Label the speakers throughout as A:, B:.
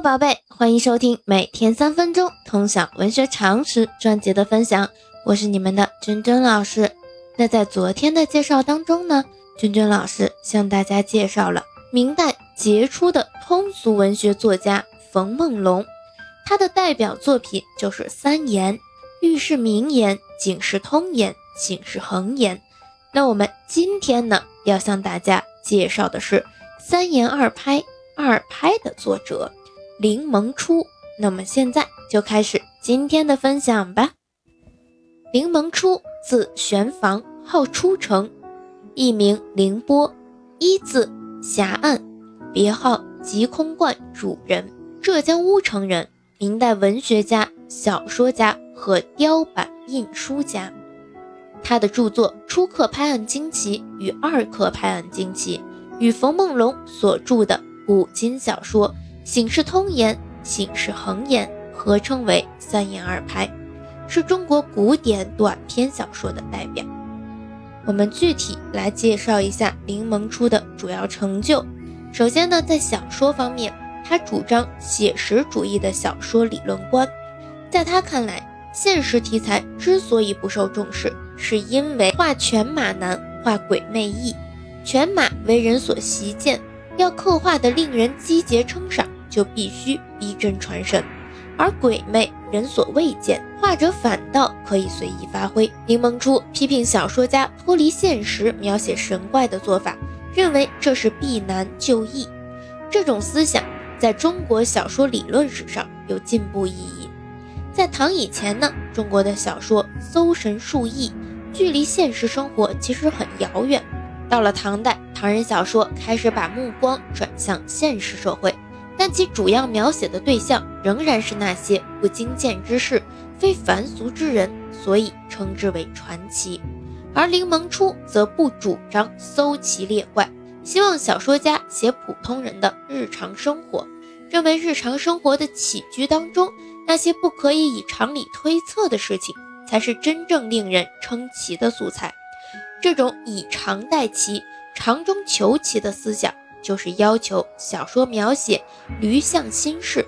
A: 宝贝，欢迎收听每天三分钟通晓文学常识专辑的分享，我是你们的君君老师。那在昨天的介绍当中呢，君君老师向大家介绍了明代杰出的通俗文学作家冯梦龙，他的代表作品就是三言：寓是名言，警示通言，警示恒言。那我们今天呢，要向大家介绍的是三言二拍。二拍的作者林萌初，那么现在就开始今天的分享吧。林萌初，字玄房，号初成，艺名凌波，一字狭岸，别号极空观主人，浙江乌城人，明代文学家、小说家和雕版印书家。他的著作《初刻拍案惊奇》与《二刻拍案惊奇》与冯梦龙所著的。古今小说《醒世通言》《醒世恒言》合称为三言二拍，是中国古典短篇小说的代表。我们具体来介绍一下林萌初的主要成就。首先呢，在小说方面，他主张写实主义的小说理论观。在他看来，现实题材之所以不受重视，是因为画犬马难，画鬼魅易。犬马为人所习见。要刻画的令人击节称赏，就必须逼真传神；而鬼魅人所未见，画者反倒可以随意发挥。柠檬初批评小说家脱离现实描写神怪的做法，认为这是避难就易。这种思想在中国小说理论史上有进步意义。在唐以前呢，中国的小说搜神述异，距离现实生活其实很遥远。到了唐代。唐人小说开始把目光转向现实社会，但其主要描写的对象仍然是那些不经见之事、非凡俗之人，所以称之为传奇。而林萌初则不主张搜奇猎怪，希望小说家写普通人的日常生活，认为日常生活的起居当中那些不可以以常理推测的事情，才是真正令人称奇的素材。这种以常代奇。常中求奇的思想，就是要求小说描写驴象心事，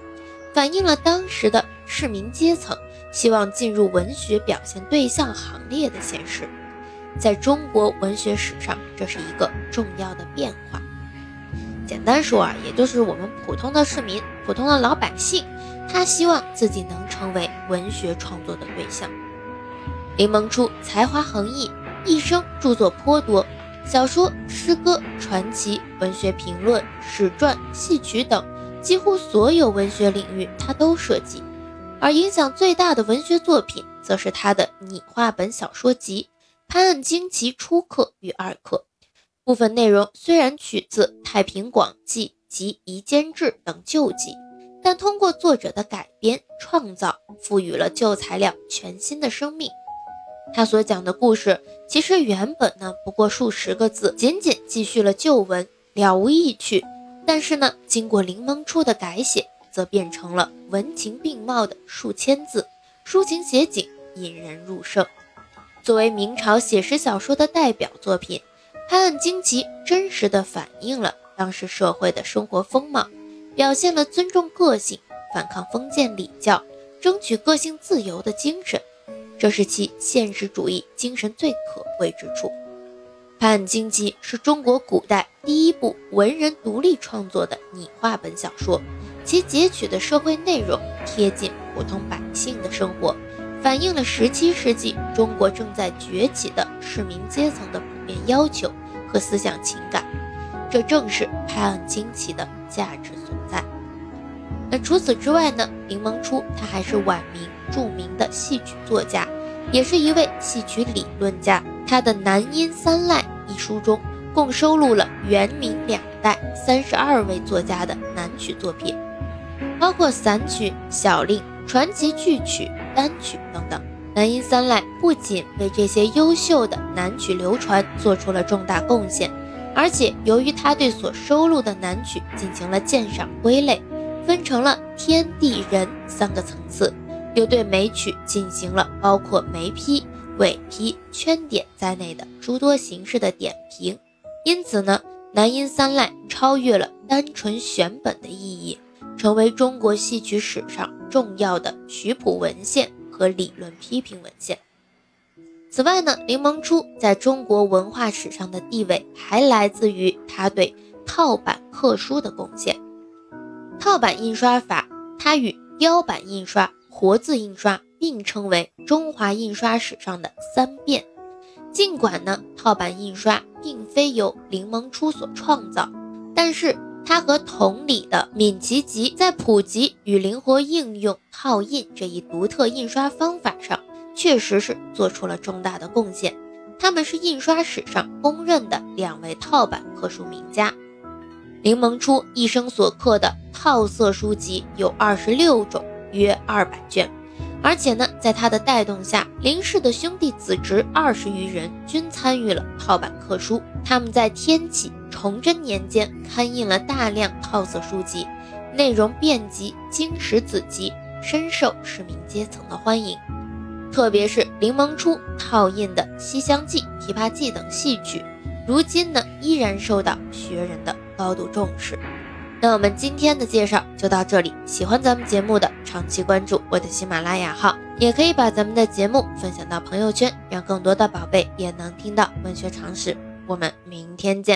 A: 反映了当时的市民阶层希望进入文学表现对象行列的现实。在中国文学史上，这是一个重要的变化。简单说啊，也就是我们普通的市民、普通的老百姓，他希望自己能成为文学创作的对象。林萌初才华横溢，一生著作颇多。小说、诗歌、传奇、文学评论、史传、戏曲等，几乎所有文学领域他都涉及。而影响最大的文学作品，则是他的拟话本小说集《潘案惊奇》初刻与二刻。部分内容虽然取自《太平广记》及《夷坚志》等旧集，但通过作者的改编创造，赋予了旧材料全新的生命。他所讲的故事，其实原本呢不过数十个字，仅仅继续了旧文，了无意趣。但是呢，经过柠檬初的改写，则变成了文情并茂的数千字，抒情写景，引人入胜。作为明朝写实小说的代表作品，《拍案惊奇》真实的反映了当时社会的生活风貌，表现了尊重个性、反抗封建礼教、争取个性自由的精神。这是其现实主义精神最可贵之处。《判案惊奇》是中国古代第一部文人独立创作的拟话本小说，其截取的社会内容贴近普通百姓的生活，反映了17世纪中国正在崛起的市民阶层的普遍要求和思想情感。这正是《判案惊奇》的价值所在。那除此之外呢？林萌初他还是晚明著名的戏曲作家。也是一位戏曲理论家。他的《南音三赖》一书中，共收录了元明两代三十二位作家的南曲作品，包括散曲、小令、传奇剧曲、单曲等等。南音三赖不仅为这些优秀的南曲流传做出了重大贡献，而且由于他对所收录的南曲进行了鉴赏归类，分成了天地人三个层次。又对美曲进行了包括眉批、尾批、圈点在内的诸多形式的点评，因此呢，南音三赖超越了单纯选本的意义，成为中国戏曲史上重要的曲谱文献和理论批评文献。此外呢，林萌初在中国文化史上的地位还来自于他对套版刻书的贡献。套版印刷法，它与雕版印刷、活字印刷并称为中华印刷史上的三变。尽管呢，套版印刷并非由林萌初所创造，但是他和同里的闵其吉在普及与灵活应用套印这一独特印刷方法上。确实是做出了重大的贡献，他们是印刷史上公认的两位套版刻书名家。林萌初一生所刻的套色书籍有二十六种，约二百卷，而且呢，在他的带动下，林氏的兄弟子侄二十余人均参与了套版刻书。他们在天启、崇祯年间刊印了大量套色书籍，内容遍及经史子集，深受市民阶层的欢迎。特别是林萌初套印的《西厢记》《琵琶记》等戏曲，如今呢依然受到学人的高度重视。那我们今天的介绍就到这里，喜欢咱们节目的，长期关注我的喜马拉雅号，也可以把咱们的节目分享到朋友圈，让更多的宝贝也能听到文学常识。我们明天见。